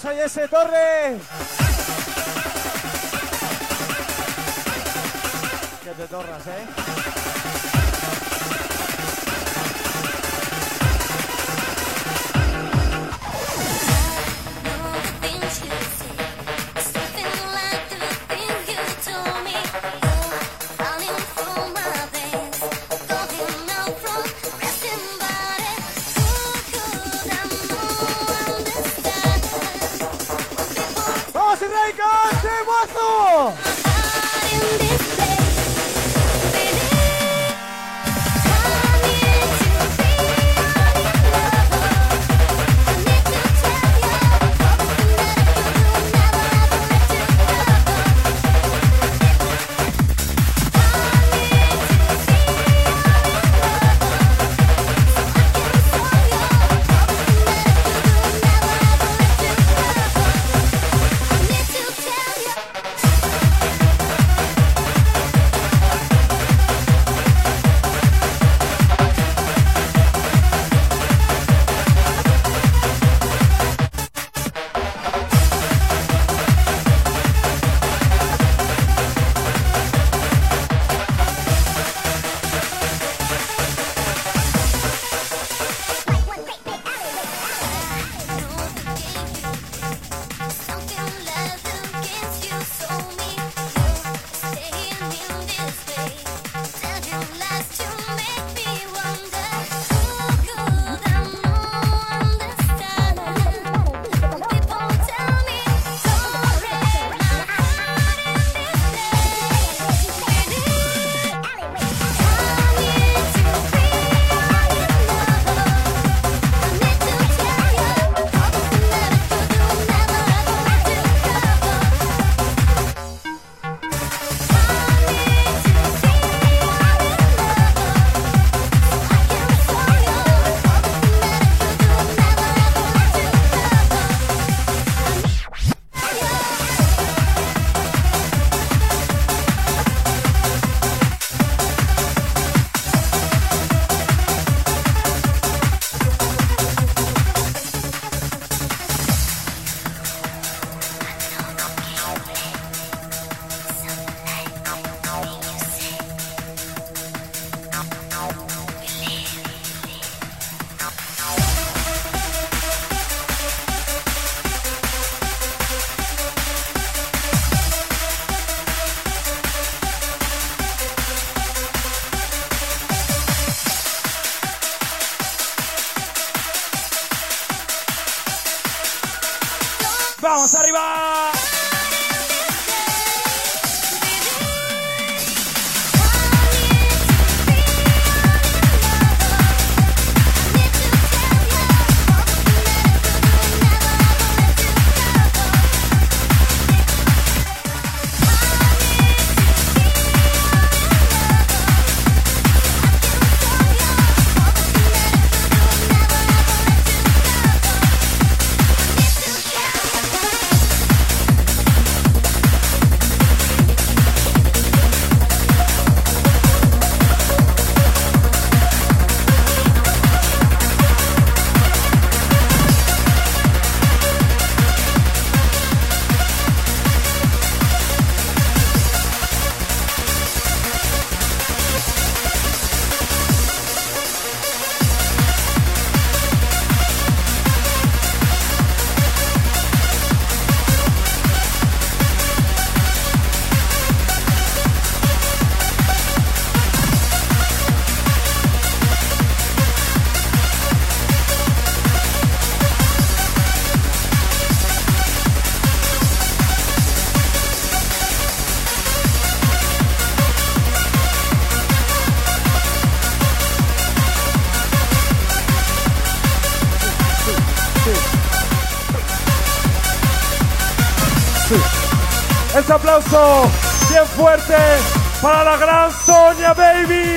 Vamos ese torre. Que te torras, eh. Baby.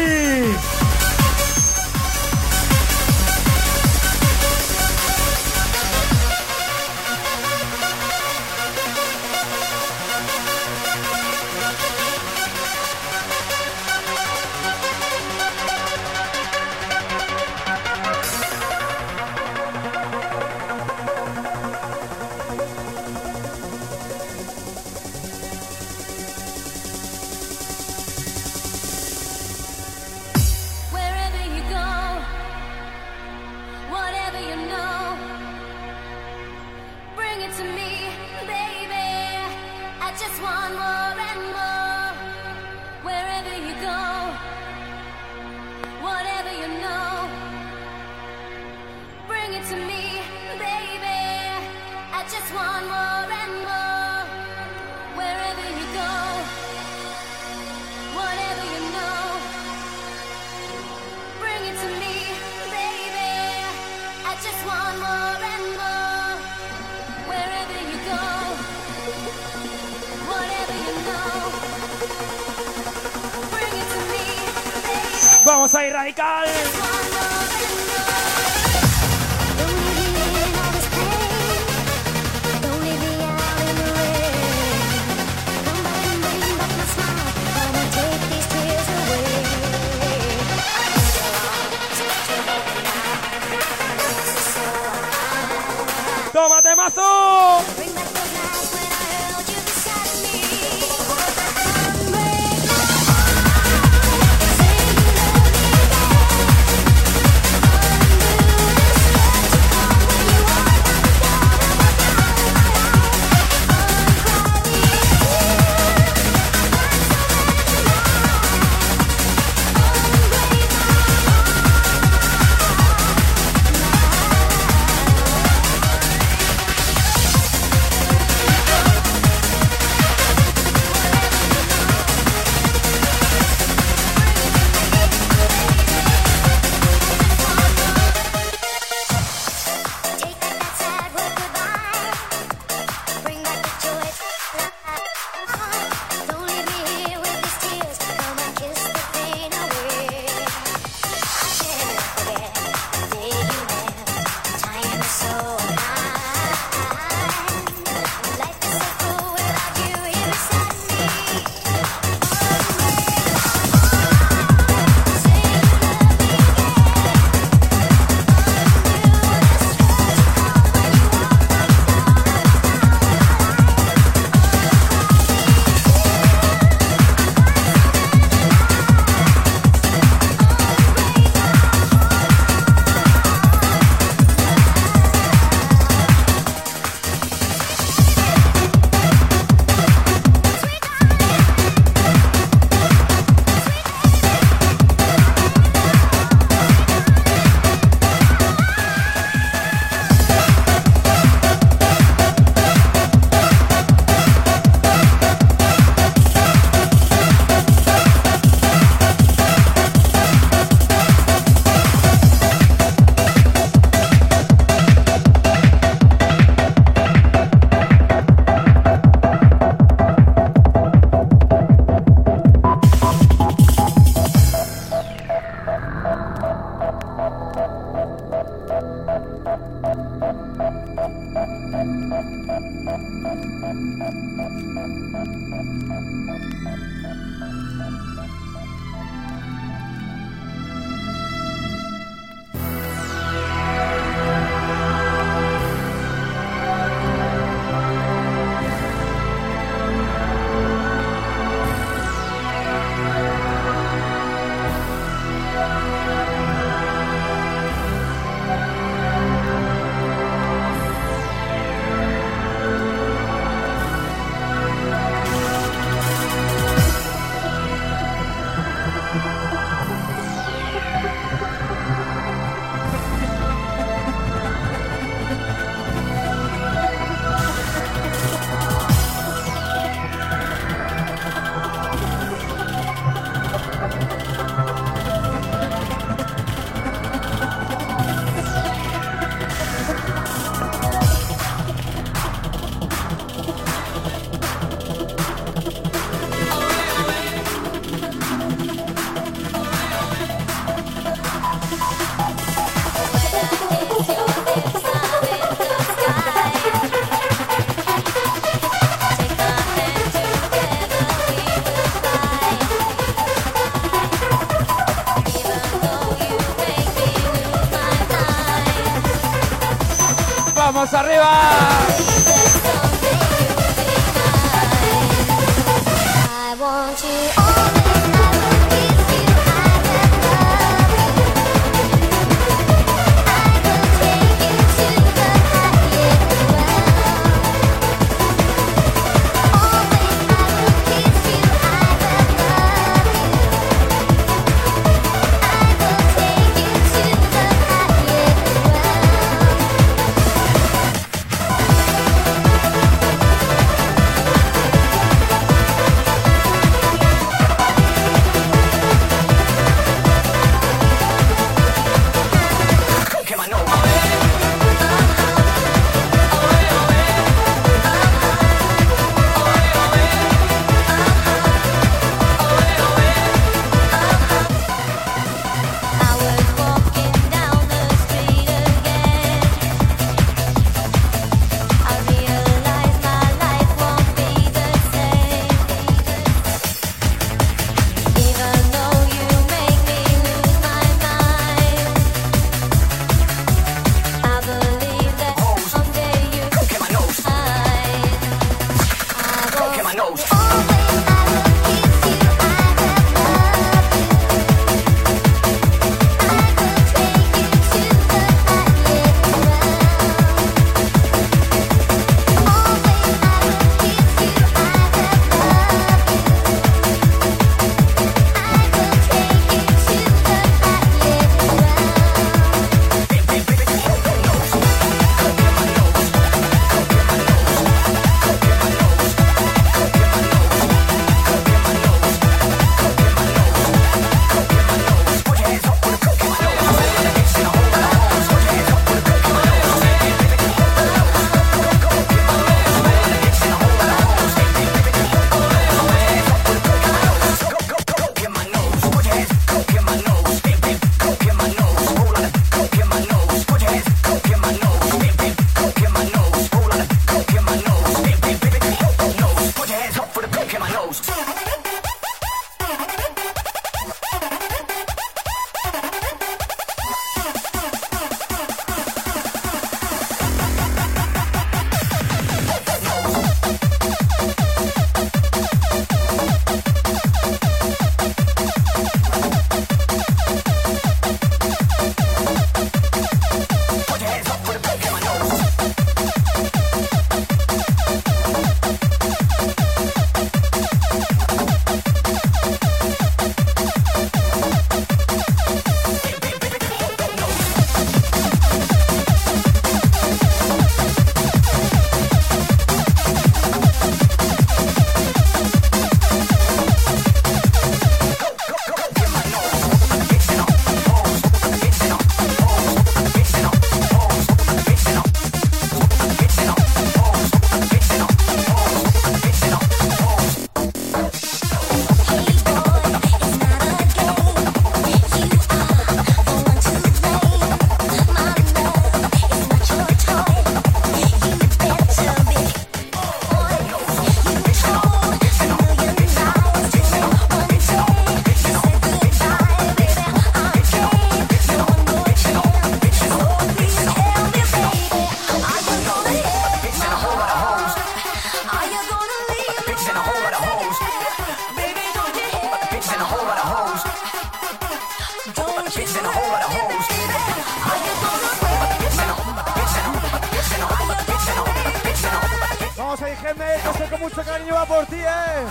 yeah.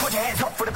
Put your hands up for the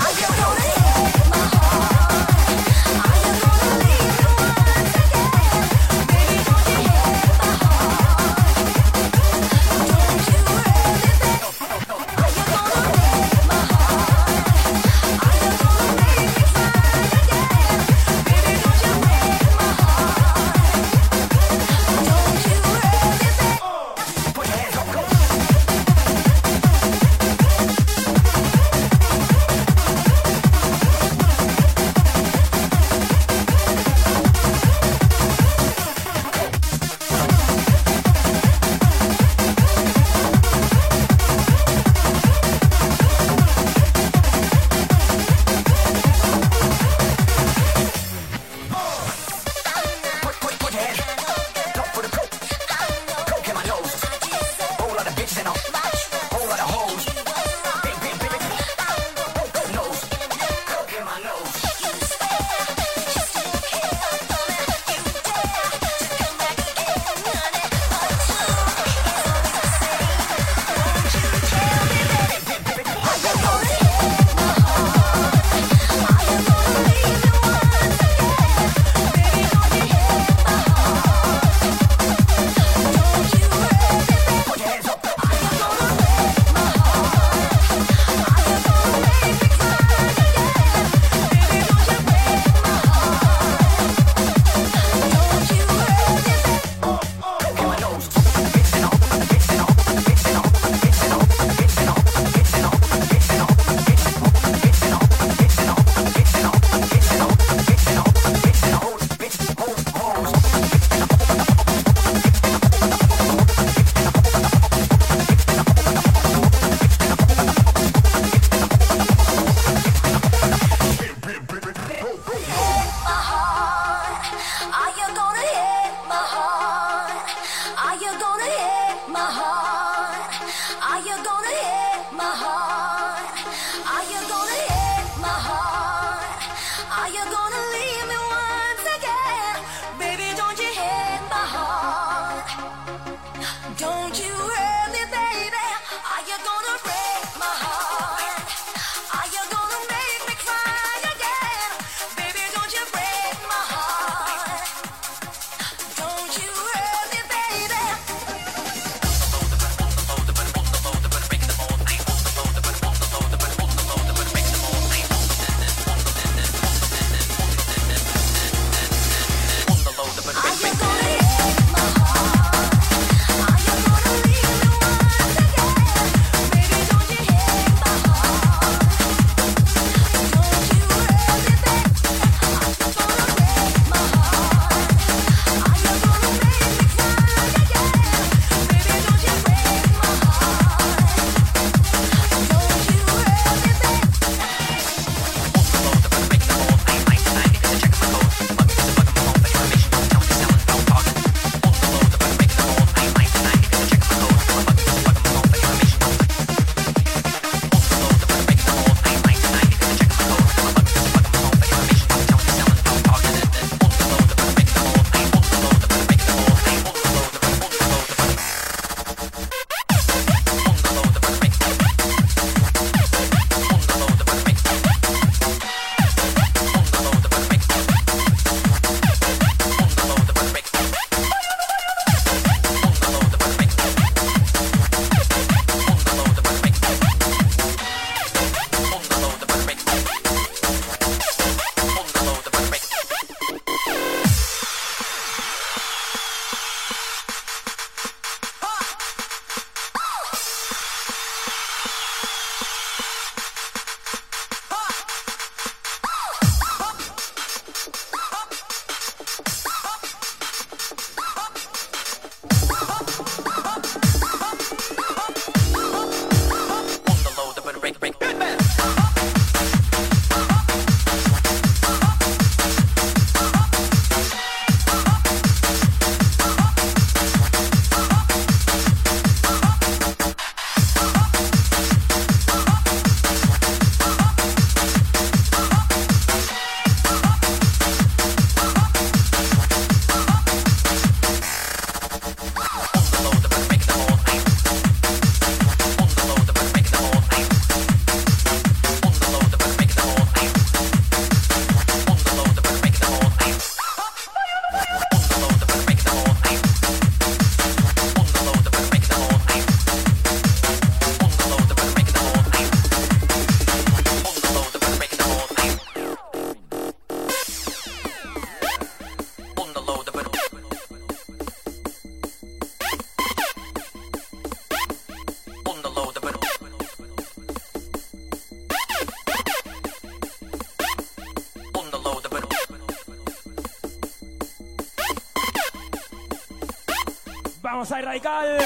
Vamos a ir radical.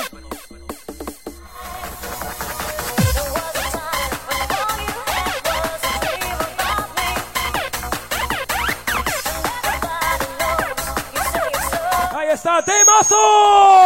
Ahí está, temazo.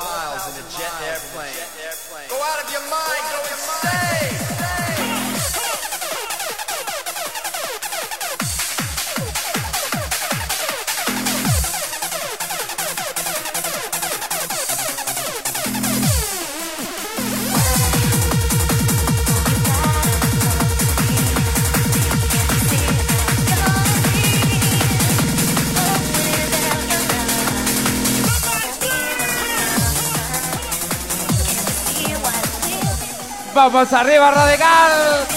miles in a jet airplane. Go out of your mind, go insane! vamos arriba, Radical.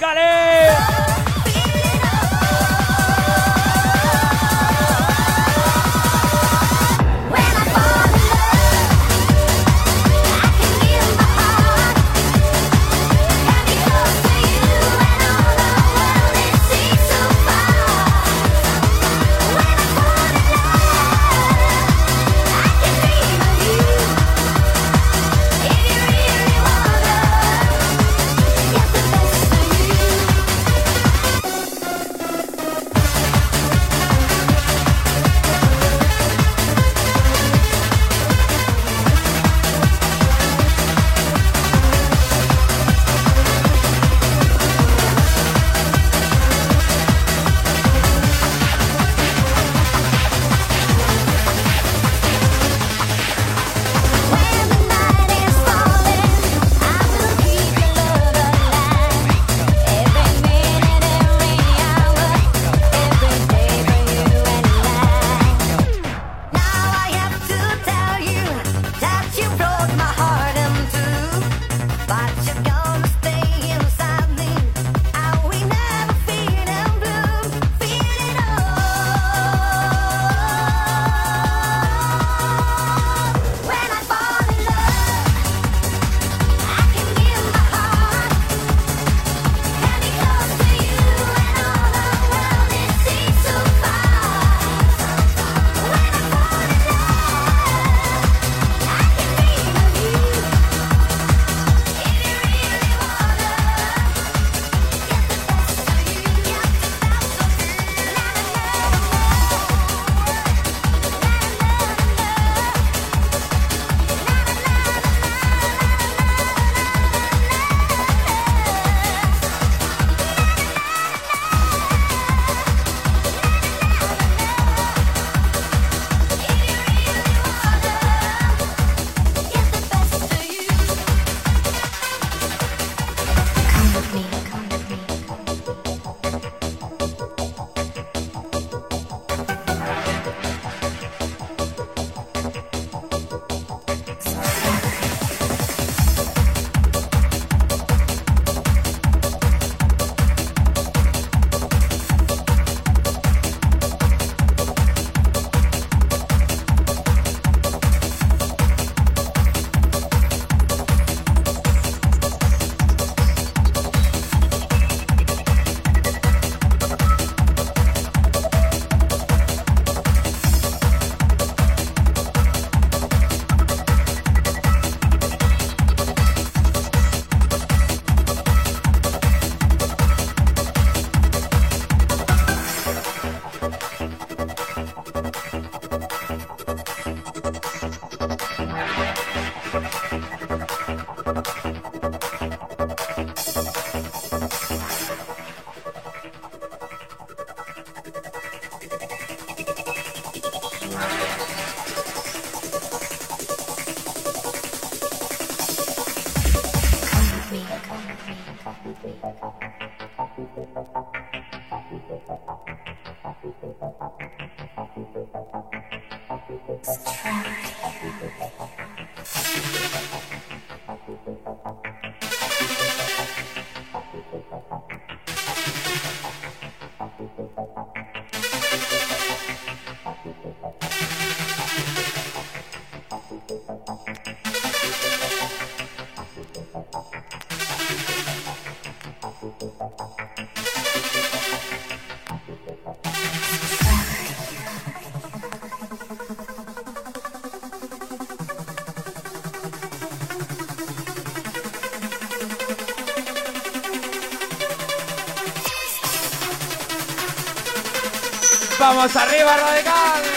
Cali. Vamos arriba, Radical.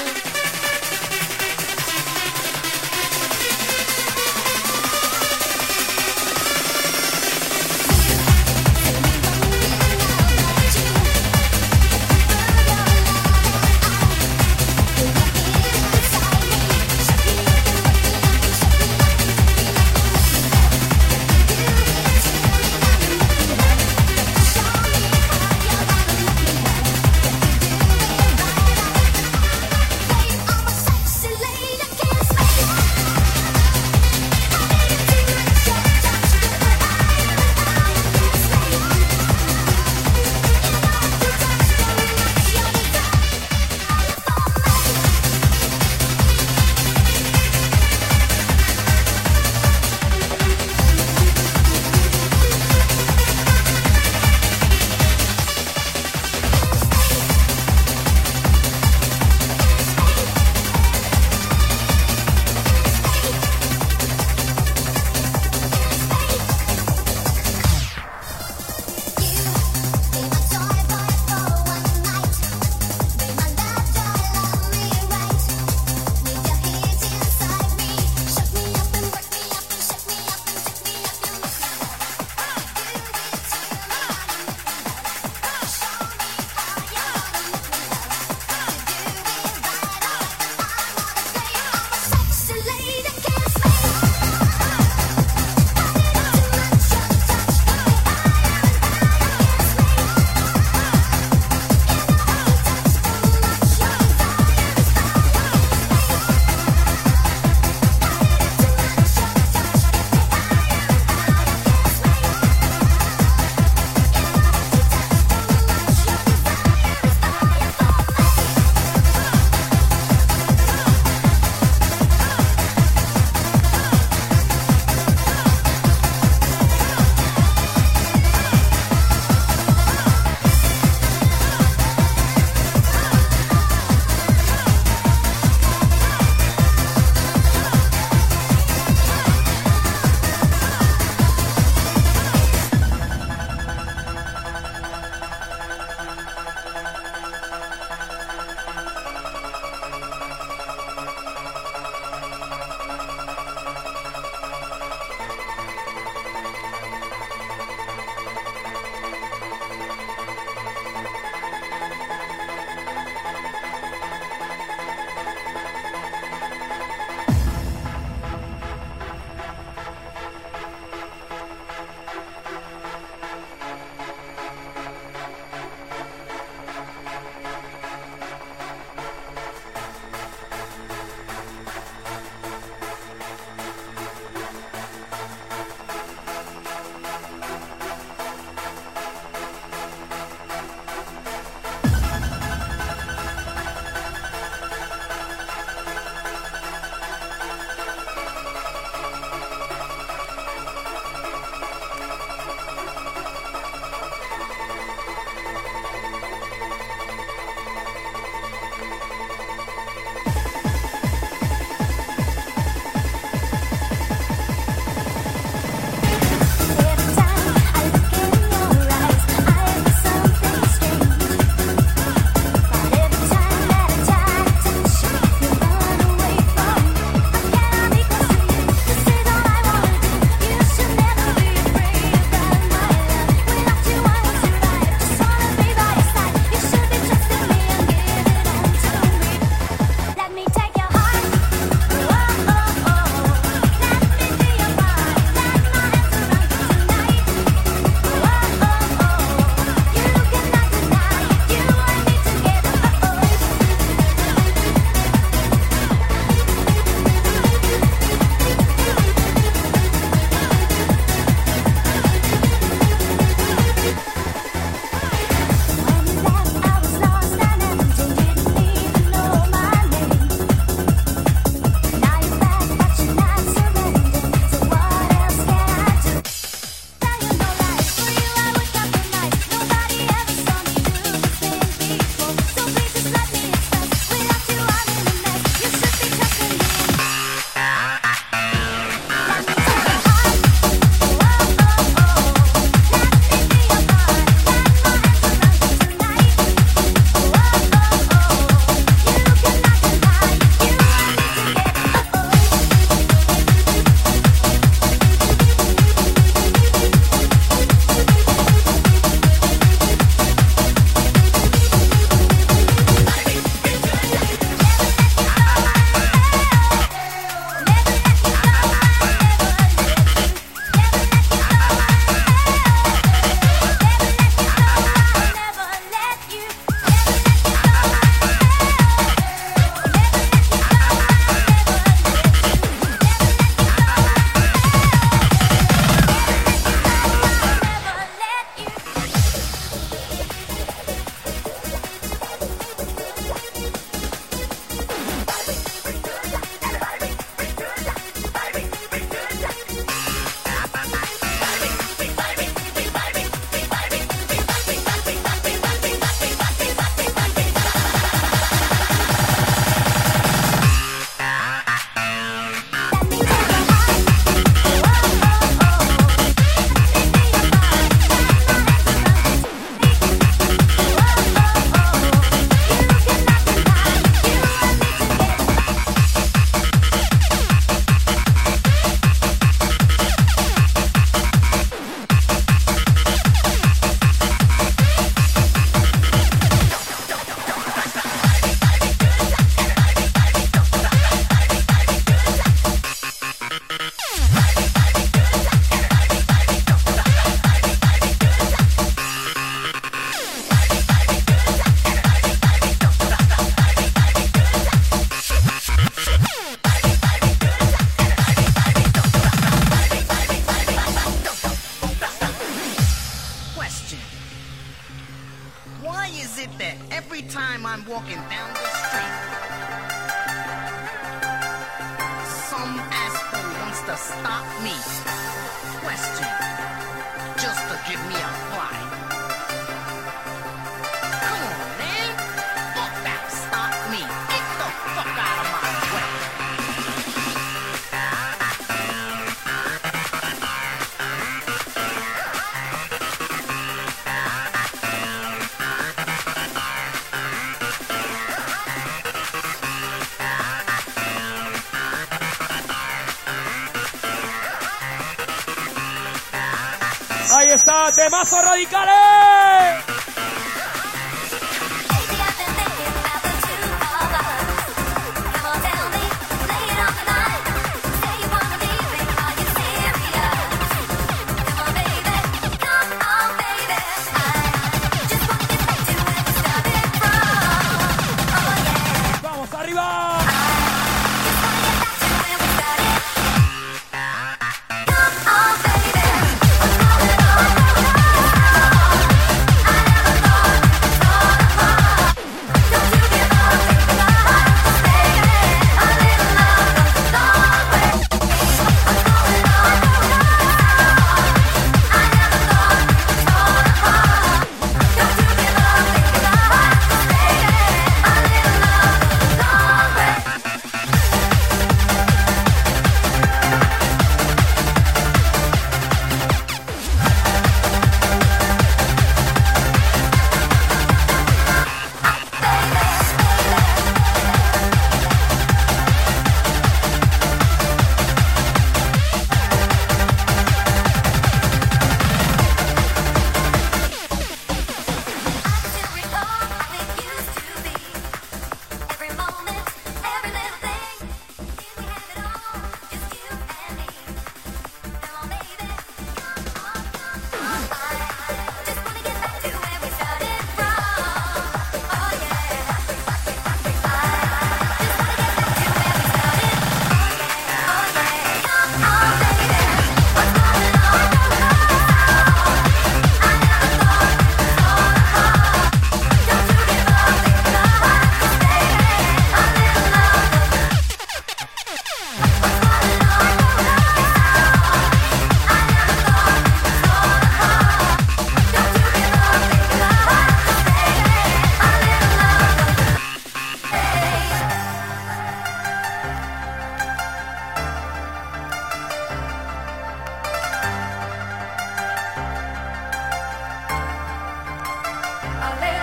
I lay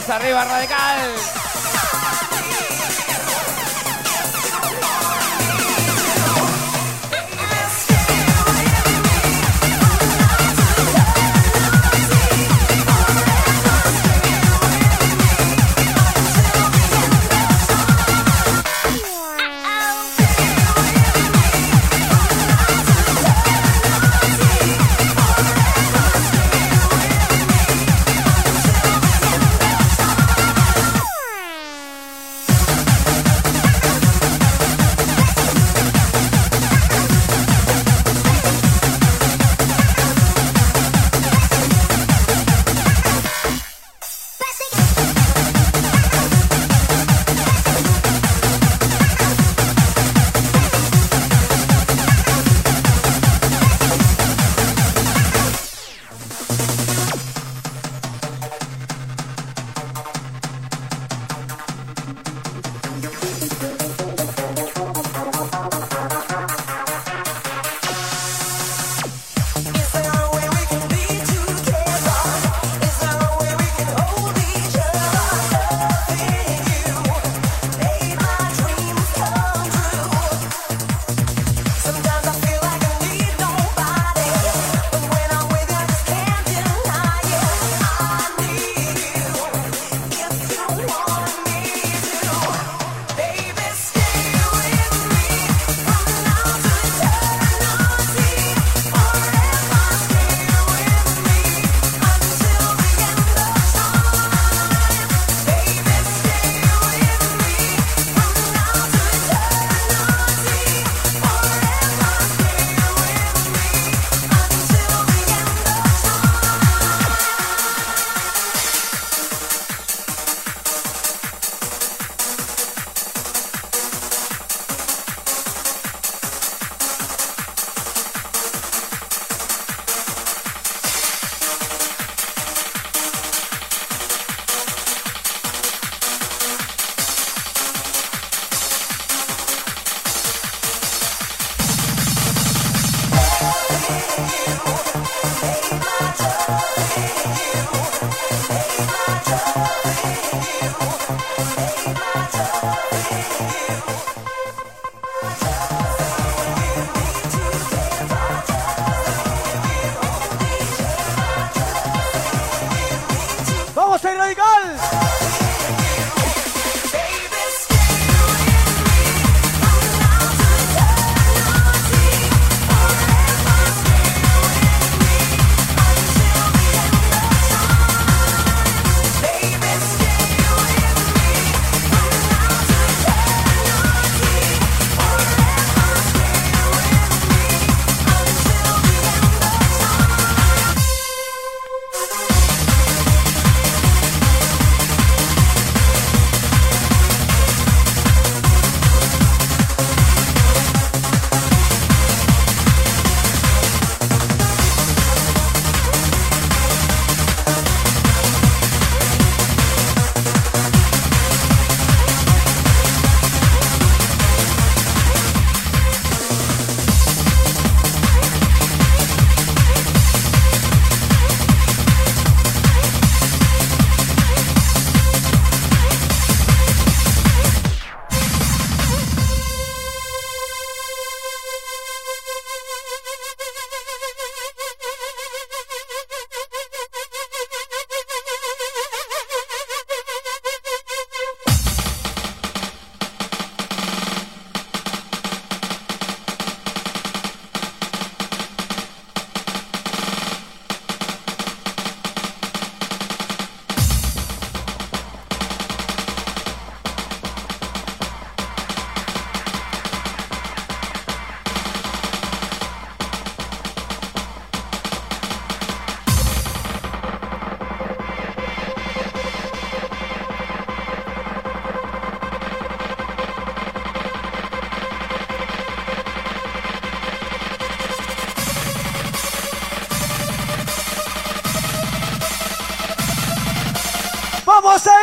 Vamos arriba, radical.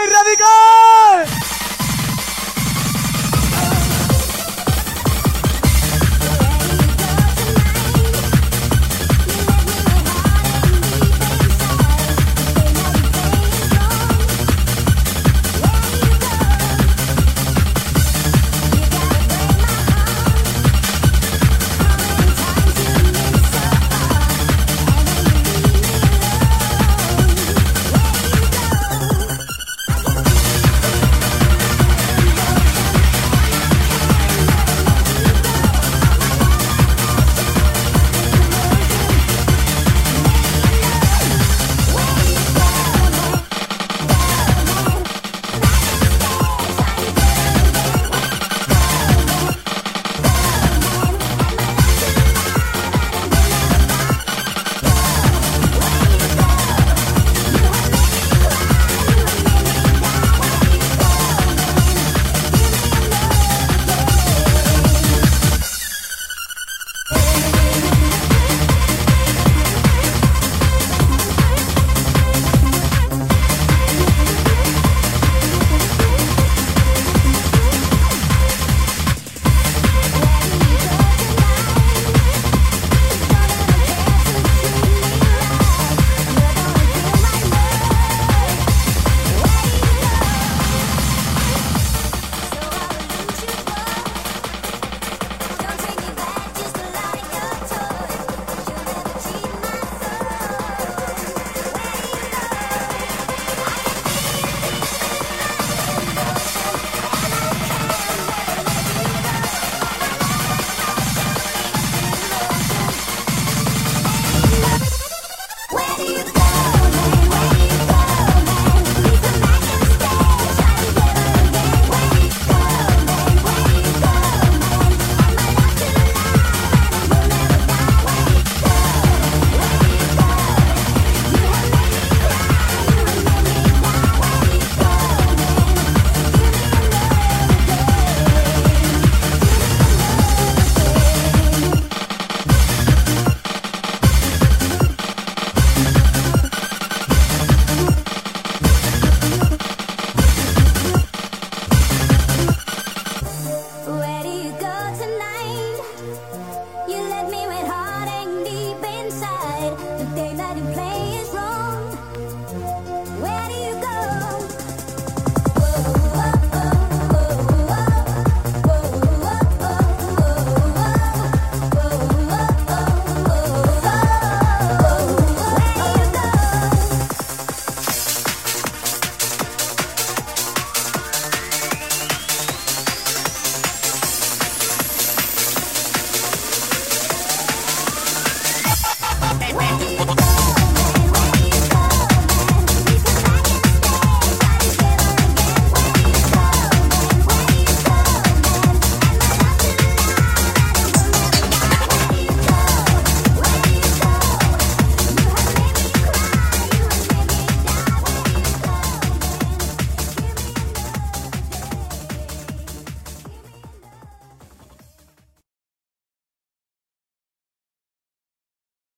Radical!